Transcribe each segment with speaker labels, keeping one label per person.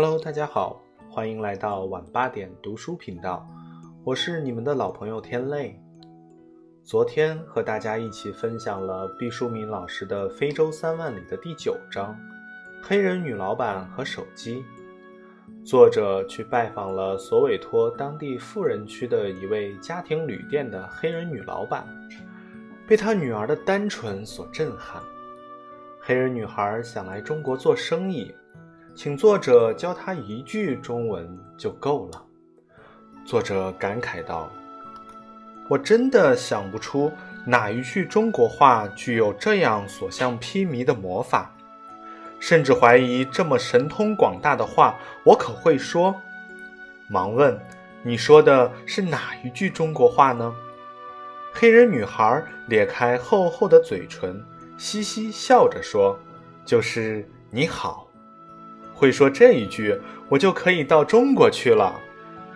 Speaker 1: Hello，大家好，欢迎来到晚八点读书频道，我是你们的老朋友天泪。昨天和大家一起分享了毕淑敏老师的《非洲三万里》的第九章《黑人女老板和手机》。作者去拜访了索韦托当地富人区的一位家庭旅店的黑人女老板，被她女儿的单纯所震撼。黑人女孩想来中国做生意。请作者教他一句中文就够了。作者感慨道：“我真的想不出哪一句中国话具有这样所向披靡的魔法，甚至怀疑这么神通广大的话我可会说。”忙问：“你说的是哪一句中国话呢？”黑人女孩咧开厚厚的嘴唇，嘻嘻笑着说：“就是你好。”会说这一句，我就可以到中国去了。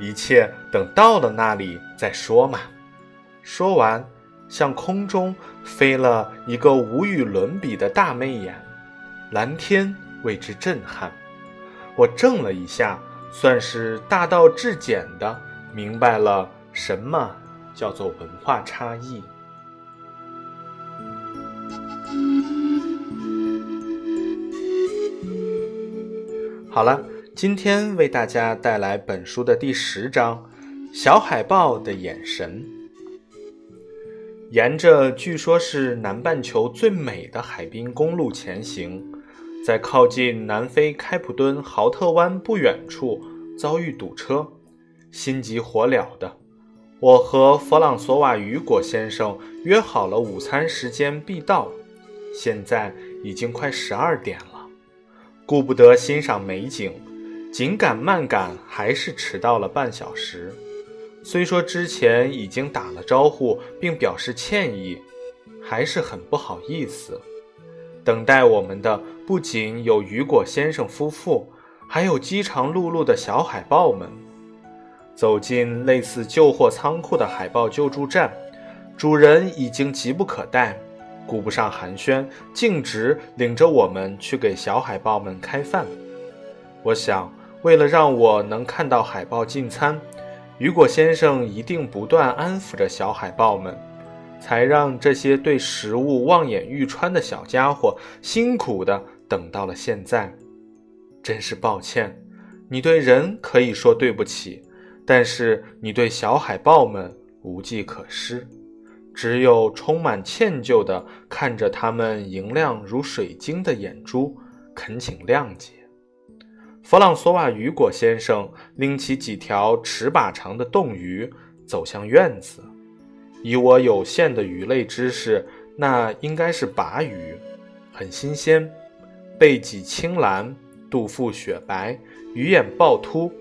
Speaker 1: 一切等到了那里再说嘛。说完，向空中飞了一个无与伦比的大媚眼，蓝天为之震撼。我怔了一下，算是大道至简的明白了什么叫做文化差异。好了，今天为大家带来本书的第十章《小海豹的眼神》。沿着据说是南半球最美的海滨公路前行，在靠近南非开普敦豪特湾不远处遭遇堵车，心急火燎的，我和弗朗索瓦·雨果先生约好了午餐时间必到，现在已经快十二点了。顾不得欣赏美景，紧赶慢赶，还是迟到了半小时。虽说之前已经打了招呼，并表示歉意，还是很不好意思。等待我们的不仅有雨果先生夫妇，还有饥肠辘辘的小海豹们。走进类似旧货仓库的海豹救助站，主人已经急不可待。顾不上寒暄，径直领着我们去给小海豹们开饭。我想，为了让我能看到海豹进餐，雨果先生一定不断安抚着小海豹们，才让这些对食物望眼欲穿的小家伙辛苦的等到了现在。真是抱歉，你对人可以说对不起，但是你对小海豹们无计可施。只有充满歉疚地看着他们莹亮如水晶的眼珠，恳请谅解。弗朗索瓦·雨果先生拎起几条尺把长的冻鱼，走向院子。以我有限的鱼类知识，那应该是鲅鱼，很新鲜，背脊青蓝，肚腹雪白，鱼眼暴突。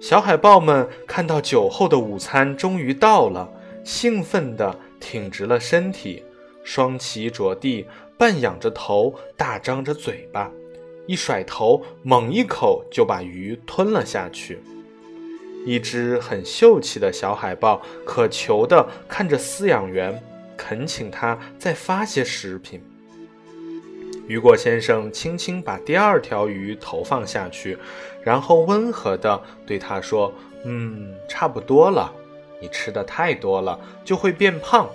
Speaker 1: 小海豹们看到酒后的午餐终于到了，兴奋地。挺直了身体，双鳍着地，半仰着头，大张着嘴巴，一甩头，猛一口就把鱼吞了下去。一只很秀气的小海豹渴求地看着饲养员，恳请他再发些食品。雨果先生轻轻把第二条鱼投放下去，然后温和地对他说：“嗯，差不多了。”你吃的太多了，就会变胖，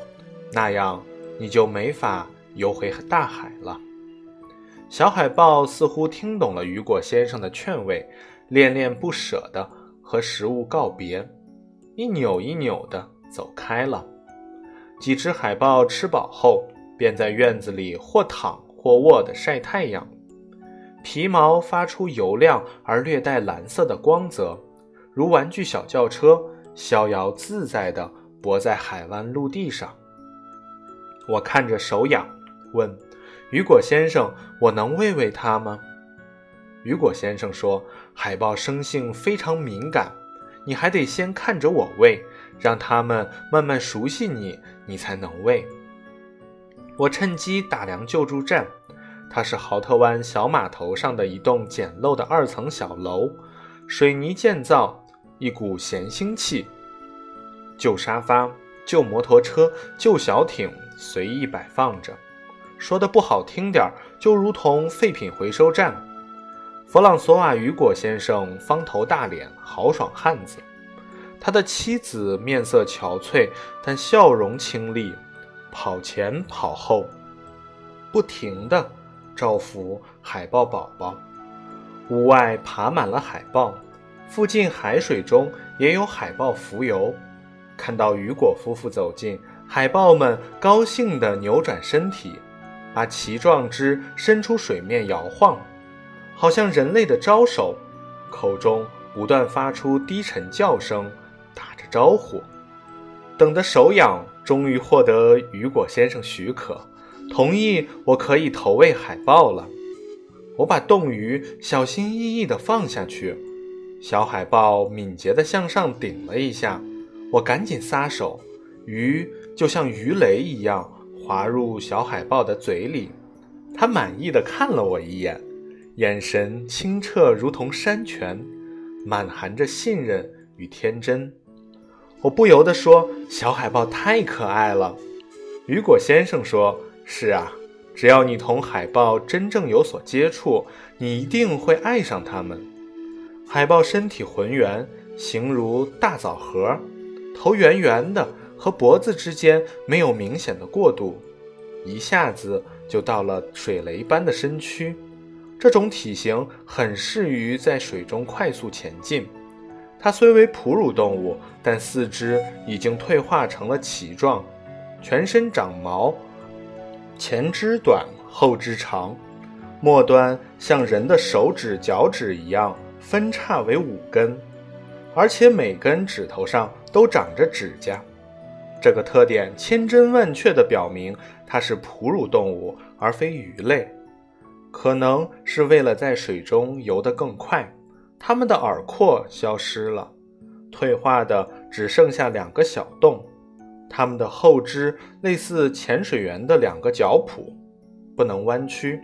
Speaker 1: 那样你就没法游回大海了。小海豹似乎听懂了雨果先生的劝慰，恋恋不舍地和食物告别，一扭一扭地走开了。几只海豹吃饱后，便在院子里或躺或卧地晒太阳，皮毛发出油亮而略带蓝色的光泽，如玩具小轿车。逍遥自在地泊在海湾陆地上，我看着手痒，问雨果先生：“我能喂喂它吗？”雨果先生说：“海豹生性非常敏感，你还得先看着我喂，让它们慢慢熟悉你，你才能喂。”我趁机打量救助站，它是豪特湾小码头上的一栋简陋的二层小楼，水泥建造。一股咸腥气，旧沙发、旧摩托车、旧小艇随意摆放着，说的不好听点儿，就如同废品回收站。弗朗索瓦·雨果先生方头大脸，豪爽汉子。他的妻子面色憔悴，但笑容清丽，跑前跑后，不停地照拂海豹宝宝。屋外爬满了海豹，附近海水中也有海豹浮游。看到雨果夫妇走近，海豹们高兴地扭转身体，把鳍状肢伸出水面摇晃，好像人类的招手，口中不断发出低沉叫声。打着招呼，等得手痒，终于获得雨果先生许可，同意我可以投喂海豹了。我把冻鱼小心翼翼地放下去，小海豹敏捷地向上顶了一下，我赶紧撒手，鱼就像鱼雷一样滑入小海豹的嘴里。它满意的看了我一眼，眼神清澈如同山泉，满含着信任与天真。我不由得说：“小海豹太可爱了。”雨果先生说：“是啊，只要你同海豹真正有所接触，你一定会爱上它们。海豹身体浑圆，形如大枣核，头圆圆的，和脖子之间没有明显的过渡，一下子就到了水雷般的身躯。这种体型很适于在水中快速前进。”它虽为哺乳动物，但四肢已经退化成了鳍状，全身长毛，前肢短，后肢长，末端像人的手指、脚趾一样分叉为五根，而且每根指头上都长着指甲。这个特点千真万确地表明它是哺乳动物而非鱼类，可能是为了在水中游得更快。它们的耳廓消失了，退化的只剩下两个小洞。它们的后肢类似潜水员的两个脚蹼，不能弯曲。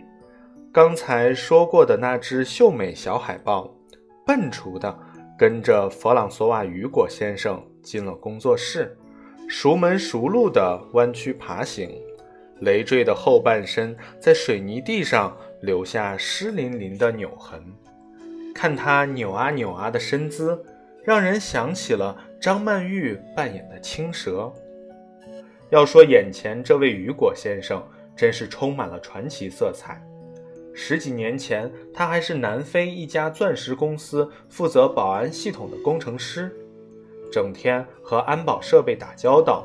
Speaker 1: 刚才说过的那只秀美小海豹，笨拙地跟着弗朗索瓦·雨果先生进了工作室，熟门熟路地弯曲爬行，累赘的后半身在水泥地上留下湿淋淋的扭痕。看他扭啊扭啊的身姿，让人想起了张曼玉扮演的青蛇。要说眼前这位雨果先生，真是充满了传奇色彩。十几年前，他还是南非一家钻石公司负责保安系统的工程师，整天和安保设备打交道，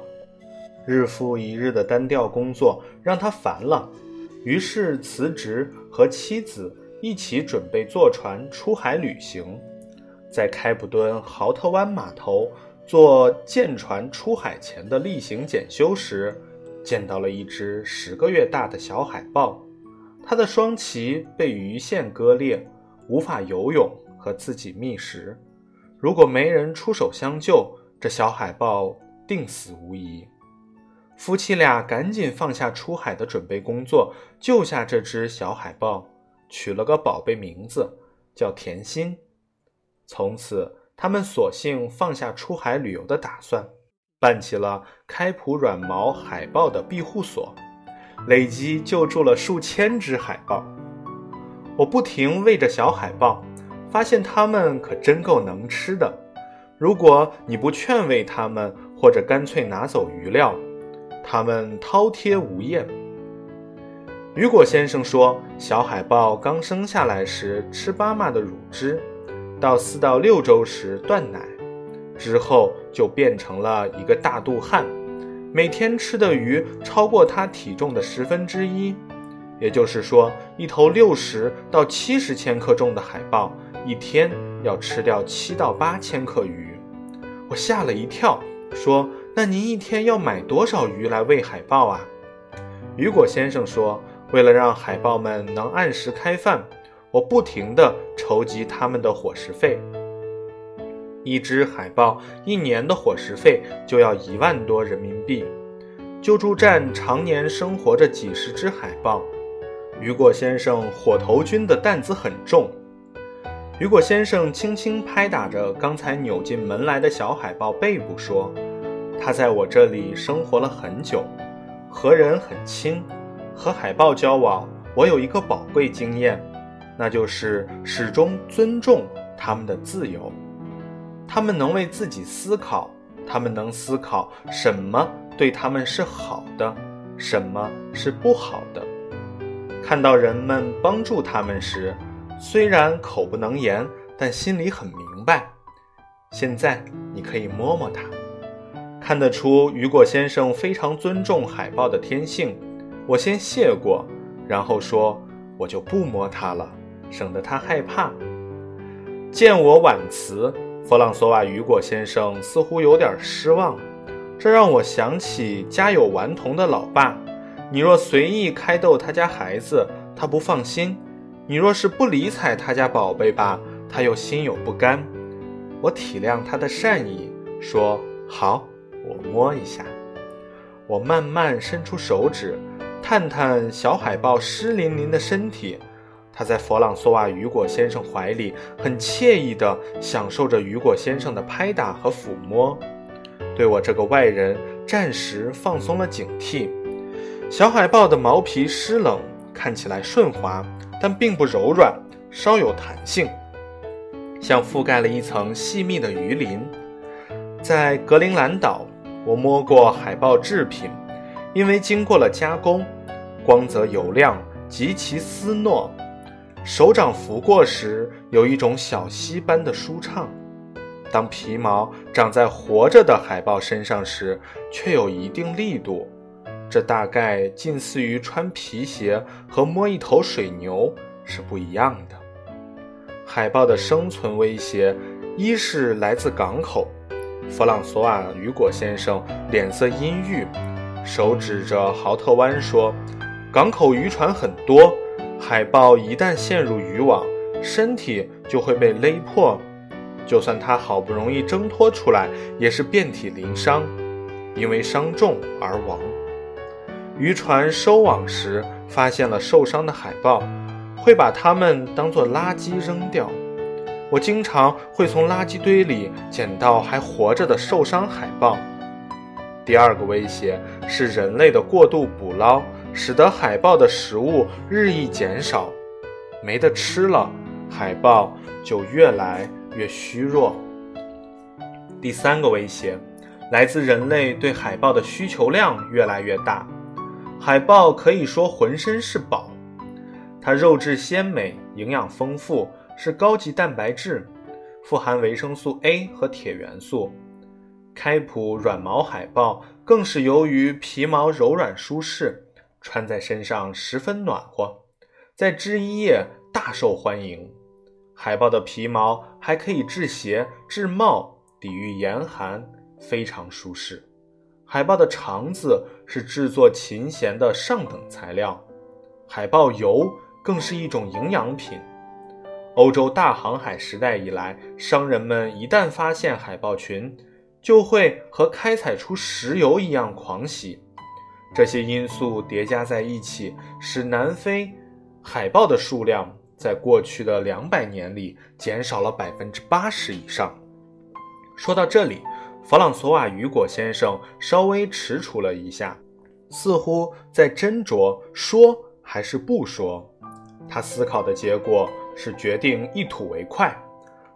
Speaker 1: 日复一日的单调工作让他烦了，于是辞职和妻子。一起准备坐船出海旅行，在开普敦豪特湾码头做舰船出海前的例行检修时，见到了一只十个月大的小海豹，它的双鳍被鱼线割裂，无法游泳和自己觅食。如果没人出手相救，这小海豹定死无疑。夫妻俩赶紧放下出海的准备工作，救下这只小海豹。取了个宝贝名字，叫甜心。从此，他们索性放下出海旅游的打算，办起了开普软毛海豹的庇护所，累计救助了数千只海豹。我不停喂着小海豹，发现它们可真够能吃的。如果你不劝慰它们，或者干脆拿走鱼料，它们饕餮无厌。雨果先生说，小海豹刚生下来时吃妈妈的乳汁，到四到六周时断奶，之后就变成了一个大肚汉，每天吃的鱼超过它体重的十分之一。也就是说，一头六十到七十千克重的海豹，一天要吃掉七到八千克鱼。我吓了一跳，说：“那您一天要买多少鱼来喂海豹啊？”雨果先生说。为了让海豹们能按时开饭，我不停地筹集它们的伙食费。一只海豹一年的伙食费就要一万多人民币。救助站常年生活着几十只海豹。雨果先生火头军的担子很重。雨果先生轻轻拍打着刚才扭进门来的小海豹背部，说：“他在我这里生活了很久，和人很亲。”和海豹交往，我有一个宝贵经验：那就是始终尊重他们的自由。他们能为自己思考，他们能思考什么对他们是好的，什么是不好的。看到人们帮助他们时，虽然口不能言，但心里很明白。现在你可以摸摸它，看得出雨果先生非常尊重海豹的天性。我先谢过，然后说我就不摸它了，省得它害怕。见我婉辞，弗朗索瓦雨果先生似乎有点失望，这让我想起家有顽童的老爸。你若随意开逗他家孩子，他不放心；你若是不理睬他家宝贝吧，他又心有不甘。我体谅他的善意，说：“好，我摸一下。”我慢慢伸出手指，探探小海豹湿淋淋的身体。他在弗朗索瓦雨果先生怀里，很惬意地享受着雨果先生的拍打和抚摸，对我这个外人暂时放松了警惕。小海豹的毛皮湿冷，看起来顺滑，但并不柔软，稍有弹性，像覆盖了一层细密的鱼鳞。在格陵兰岛，我摸过海豹制品，因为经过了加工，光泽油亮，极其丝糯，手掌拂过时有一种小溪般的舒畅。当皮毛长在活着的海豹身上时，却有一定力度。这大概近似于穿皮鞋和摸一头水牛是不一样的。海豹的生存威胁，一是来自港口。弗朗索瓦·雨果先生脸色阴郁，手指着豪特湾说：“港口渔船很多，海豹一旦陷入渔网，身体就会被勒破。就算它好不容易挣脱出来，也是遍体鳞伤，因为伤重而亡。”渔船收网时发现了受伤的海豹，会把它们当作垃圾扔掉。我经常会从垃圾堆里捡到还活着的受伤海豹。第二个威胁是人类的过度捕捞，使得海豹的食物日益减少，没得吃了，海豹就越来越虚弱。第三个威胁来自人类对海豹的需求量越来越大。海豹可以说浑身是宝，它肉质鲜美，营养丰富，是高级蛋白质，富含维生素 A 和铁元素。开普软毛海豹更是由于皮毛柔软舒适，穿在身上十分暖和，在织衣业大受欢迎。海豹的皮毛还可以制鞋、制帽，抵御严寒，非常舒适。海豹的肠子是制作琴弦的上等材料，海豹油更是一种营养品。欧洲大航海时代以来，商人们一旦发现海豹群，就会和开采出石油一样狂喜。这些因素叠加在一起，使南非海豹的数量在过去的两百年里减少了百分之八十以上。说到这里。弗朗索瓦雨果先生稍微踟蹰了一下，似乎在斟酌说还是不说。他思考的结果是决定一吐为快。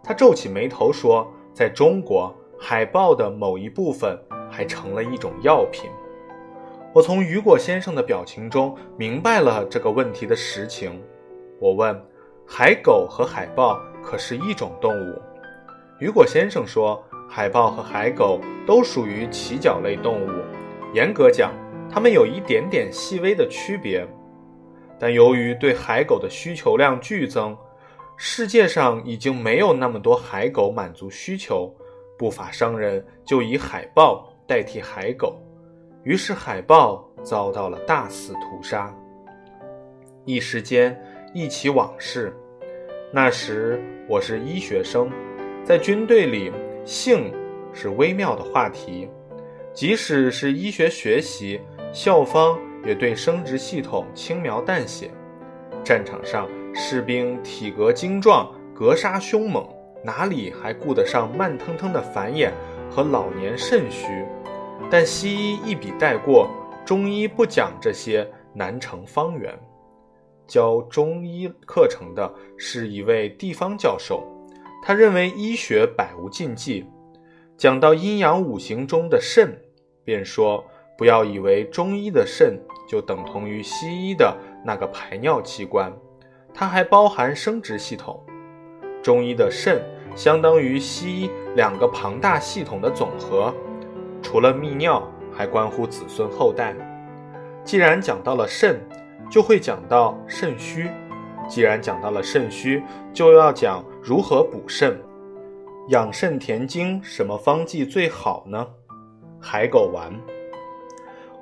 Speaker 1: 他皱起眉头说：“在中国，海豹的某一部分还成了一种药品。”我从雨果先生的表情中明白了这个问题的实情。我问：“海狗和海豹可是一种动物？”雨果先生说。海豹和海狗都属于鳍脚类动物，严格讲，它们有一点点细微的区别。但由于对海狗的需求量剧增，世界上已经没有那么多海狗满足需求，不法商人就以海豹代替海狗，于是海豹遭到了大肆屠杀。一时间忆起往事，那时我是医学生，在军队里。性是微妙的话题，即使是医学学习，校方也对生殖系统轻描淡写。战场上，士兵体格精壮，格杀凶猛，哪里还顾得上慢腾腾的繁衍和老年肾虚？但西医一笔带过，中医不讲这些，难成方圆。教中医课程的是一位地方教授，他认为医学百无禁忌。讲到阴阳五行中的肾，便说不要以为中医的肾就等同于西医的那个排尿器官，它还包含生殖系统。中医的肾相当于西医两个庞大系统的总和，除了泌尿，还关乎子孙后代。既然讲到了肾，就会讲到肾虚；既然讲到了肾虚，就要讲如何补肾。养肾填精，什么方剂最好呢？海狗丸。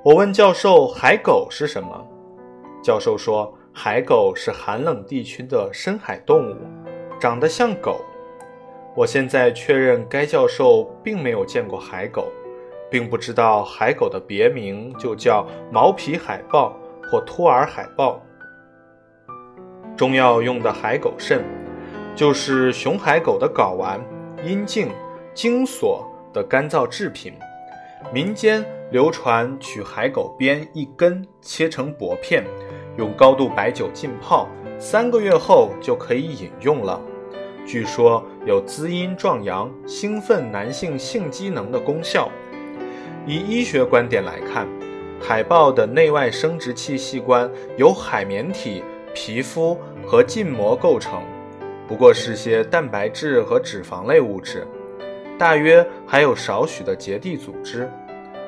Speaker 1: 我问教授：“海狗是什么？”教授说：“海狗是寒冷地区的深海动物。”长得像狗，我现在确认该教授并没有见过海狗，并不知道海狗的别名就叫毛皮海豹或托尔海豹。中药用的海狗肾，就是雄海狗的睾丸、阴茎、精索的干燥制品。民间流传取海狗鞭一根，切成薄片，用高度白酒浸泡，三个月后就可以饮用了。据说有滋阴壮阳、兴奋男性性机能的功效。以医学观点来看，海豹的内外生殖器器官由海绵体、皮肤和筋膜构成，不过是些蛋白质和脂肪类物质，大约还有少许的结缔组织，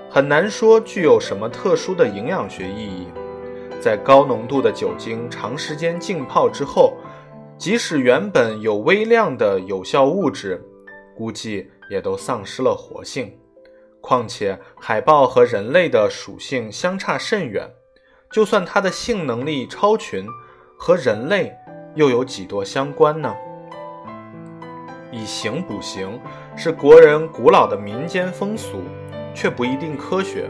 Speaker 1: 很难说具有什么特殊的营养学意义。在高浓度的酒精长时间浸泡之后。即使原本有微量的有效物质，估计也都丧失了活性。况且海豹和人类的属性相差甚远，就算它的性能力超群，和人类又有几多相关呢？以形补形是国人古老的民间风俗，却不一定科学。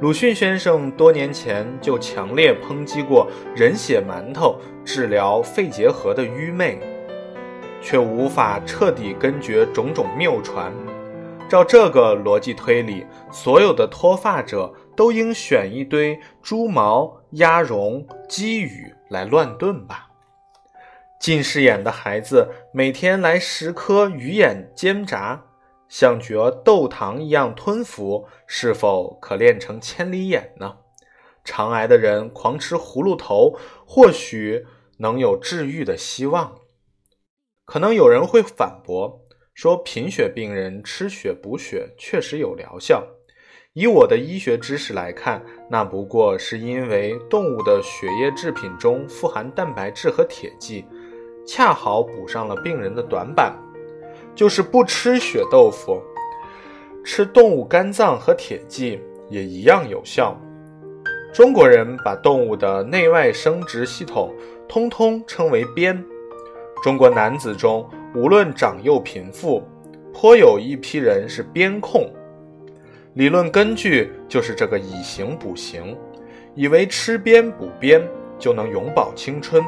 Speaker 1: 鲁迅先生多年前就强烈抨击过人血馒头治疗肺结核的愚昧，却无法彻底根绝种种谬传。照这个逻辑推理，所有的脱发者都应选一堆猪毛、鸭绒、鸡羽来乱炖吧。近视眼的孩子每天来十颗鱼眼煎炸。像嚼豆糖一样吞服，是否可练成千里眼呢？肠癌的人狂吃葫芦头，或许能有治愈的希望。可能有人会反驳说，贫血病人吃血补血确实有疗效。以我的医学知识来看，那不过是因为动物的血液制品中富含蛋白质和铁剂，恰好补上了病人的短板。就是不吃血豆腐，吃动物肝脏和铁剂也一样有效。中国人把动物的内外生殖系统通通称为鞭。中国男子中，无论长幼贫富，颇有一批人是鞭控。理论根据就是这个以形补形，以为吃鞭补鞭就能永葆青春。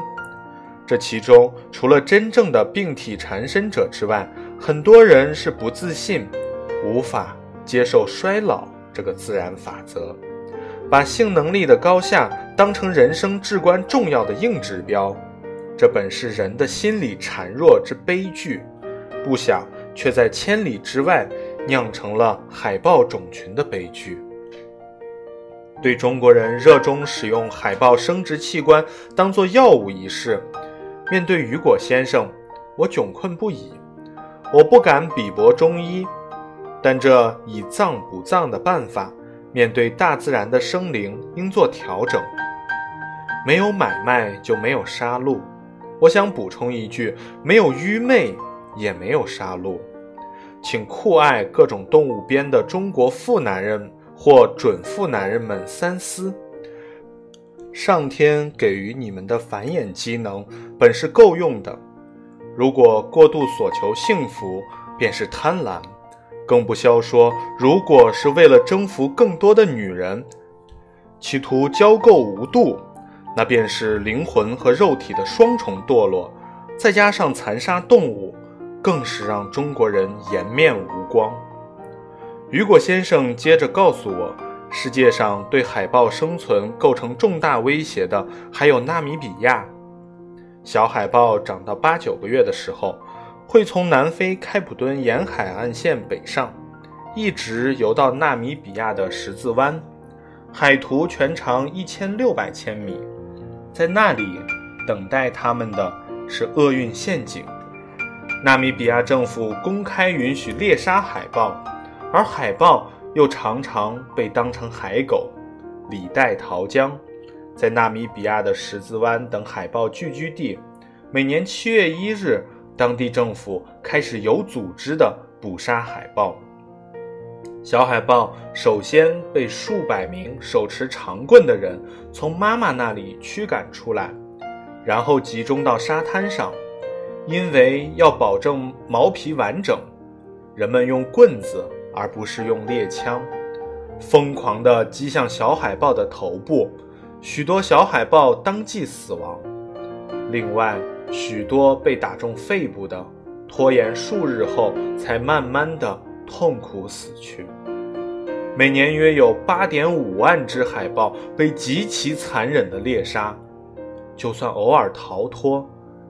Speaker 1: 这其中，除了真正的病体缠身者之外，很多人是不自信，无法接受衰老这个自然法则，把性能力的高下当成人生至关重要的硬指标。这本是人的心理孱弱之悲剧，不想却在千里之外酿成了海豹种群的悲剧。对中国人热衷使用海豹生殖器官当做药物一事。面对雨果先生，我窘困不已。我不敢鄙薄中医，但这以脏补脏的办法，面对大自然的生灵，应做调整。没有买卖，就没有杀戮。我想补充一句：没有愚昧，也没有杀戮。请酷爱各种动物边的中国富男人或准富男人们三思。上天给予你们的繁衍机能本是够用的，如果过度所求幸福，便是贪婪；更不消说，如果是为了征服更多的女人，企图交媾无度，那便是灵魂和肉体的双重堕落。再加上残杀动物，更是让中国人颜面无光。雨果先生接着告诉我。世界上对海豹生存构成重大威胁的还有纳米比亚。小海豹长到八九个月的时候，会从南非开普敦沿海岸线北上，一直游到纳米比亚的十字湾，海图全长一千六百千米，在那里等待他们的是厄运陷阱。纳米比亚政府公开允许猎杀海豹，而海豹又常常被当成海狗，李代桃僵。在纳米比亚的十字湾等海豹聚居地，每年七月一日，当地政府开始有组织的捕杀海豹。小海豹首先被数百名手持长棍的人从妈妈那里驱赶出来，然后集中到沙滩上。因为要保证毛皮完整，人们用棍子而不是用猎枪，疯狂地击向小海豹的头部。许多小海豹当即死亡，另外许多被打中肺部的，拖延数日后才慢慢的痛苦死去。每年约有八点五万只海豹被极其残忍的猎杀，就算偶尔逃脱，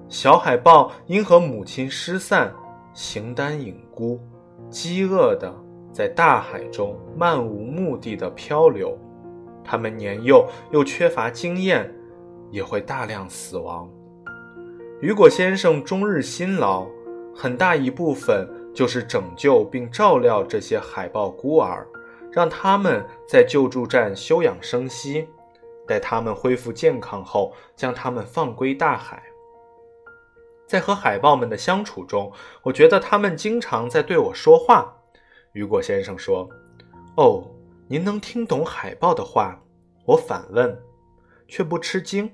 Speaker 1: 小海豹因和母亲失散，形单影孤，饥饿的在大海中漫无目的的漂流。他们年幼又缺乏经验，也会大量死亡。雨果先生终日辛劳，很大一部分就是拯救并照料这些海豹孤儿，让他们在救助站休养生息，待他们恢复健康后，将他们放归大海。在和海豹们的相处中，我觉得他们经常在对我说话。雨果先生说：“哦。”您能听懂海豹的话？我反问，却不吃惊。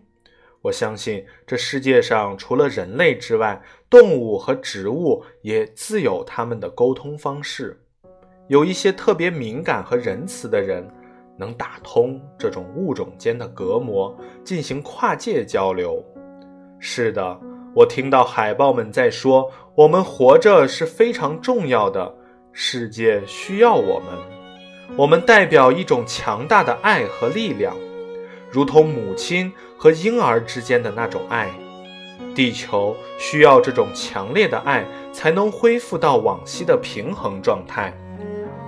Speaker 1: 我相信这世界上除了人类之外，动物和植物也自有他们的沟通方式。有一些特别敏感和仁慈的人，能打通这种物种间的隔膜，进行跨界交流。是的，我听到海豹们在说：“我们活着是非常重要的，世界需要我们。”我们代表一种强大的爱和力量，如同母亲和婴儿之间的那种爱。地球需要这种强烈的爱，才能恢复到往昔的平衡状态。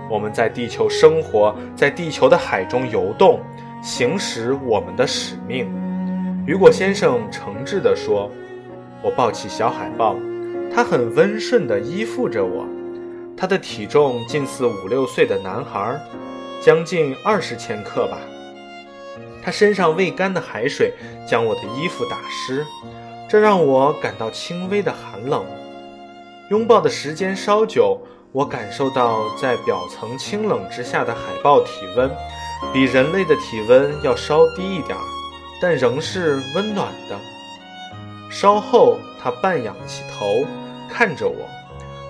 Speaker 1: 我们在地球生活，在地球的海中游动，行使我们的使命。雨果先生诚挚地说：“我抱起小海豹，它很温顺地依附着我。”它的体重近似五六岁的男孩，将近二十千克吧。他身上未干的海水将我的衣服打湿，这让我感到轻微的寒冷。拥抱的时间稍久，我感受到在表层清冷之下的海豹体温，比人类的体温要稍低一点，但仍是温暖的。稍后，他半仰起头，看着我。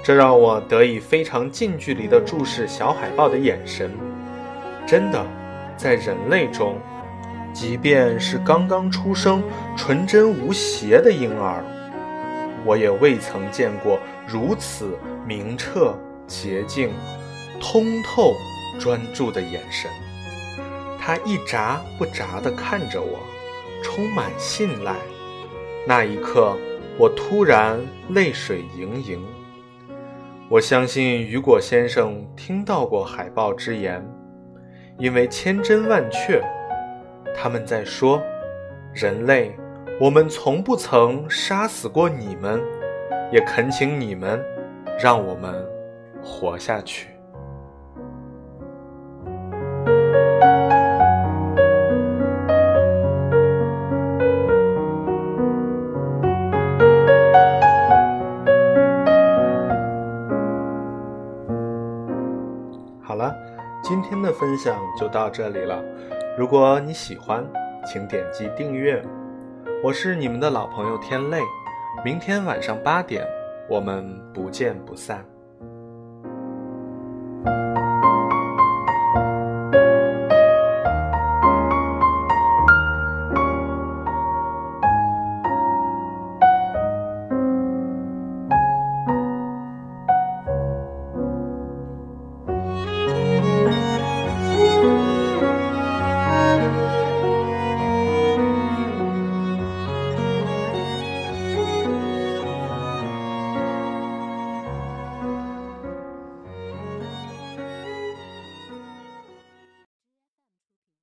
Speaker 1: 这让我得以非常近距离地注视小海豹的眼神。真的，在人类中，即便是刚刚出生、纯真无邪的婴儿，我也未曾见过如此明澈、洁净、通透、专注的眼神。他一眨不眨地看着我，充满信赖。那一刻，我突然泪水盈盈。我相信雨果先生听到过海豹之言，因为千真万确，他们在说：“人类，我们从不曾杀死过你们，也恳请你们让我们活下去。”好了今天的分享就到这里了。如果你喜欢，请点击订阅。我是你们的老朋友天泪，明天晚上八点，我们不见不散。